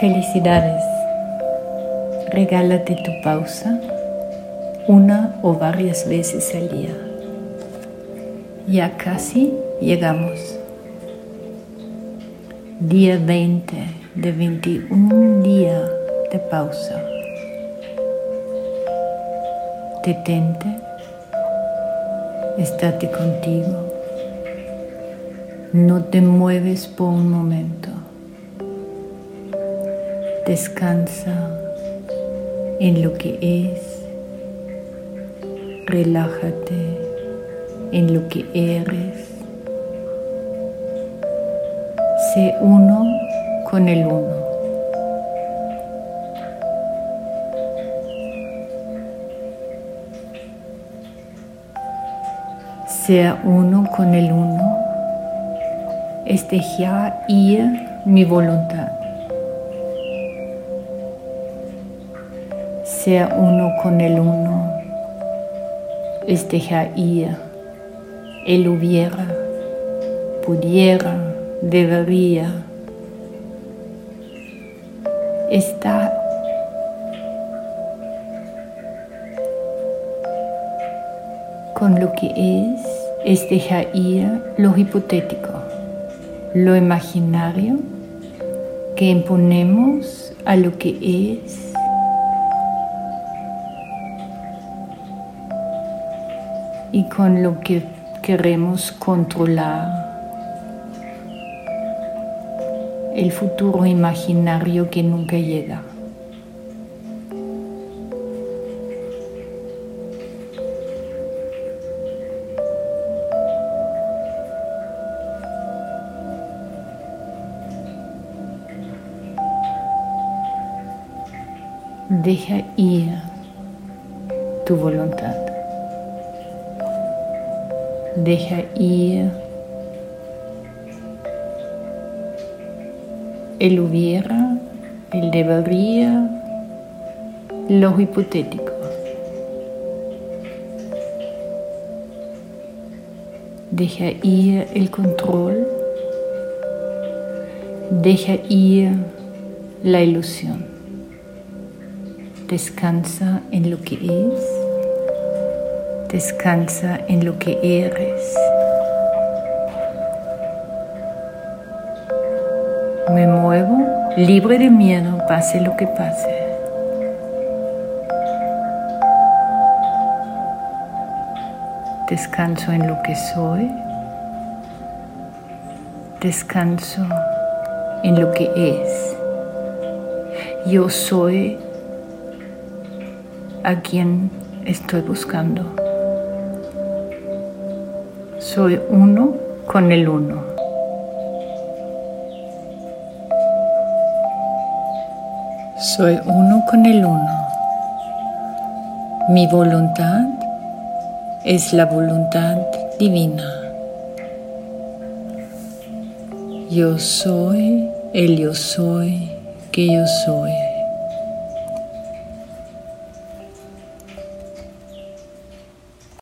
Felicidades. Regálate tu pausa una o varias veces al día. Ya casi llegamos. Día 20 de 21 días de pausa. Detente, estate contigo. No te mueves por un momento. Descansa en lo que es. Relájate en lo que eres. Sé uno con el uno. Sea uno con el uno es dejar ir mi voluntad. Sea uno con el uno es dejar ir el hubiera, pudiera, debería. Está con lo que es, es dejar ir lo hipotético lo imaginario que imponemos a lo que es. Y con lo que queremos controlar el futuro imaginario que nunca llega. Deja ir tu voluntad. Deja ir el hubiera, el debería, lo hipotético. Deja ir el control. Deja ir la ilusión. Descansa en lo que es. Descansa en lo que eres. Me muevo libre de miedo, pase lo que pase. Descanso en lo que soy. Descanso en lo que es. Yo soy a quien estoy buscando. Soy uno con el uno. Soy uno con el uno. Mi voluntad es la voluntad divina. Yo soy el yo soy que yo soy.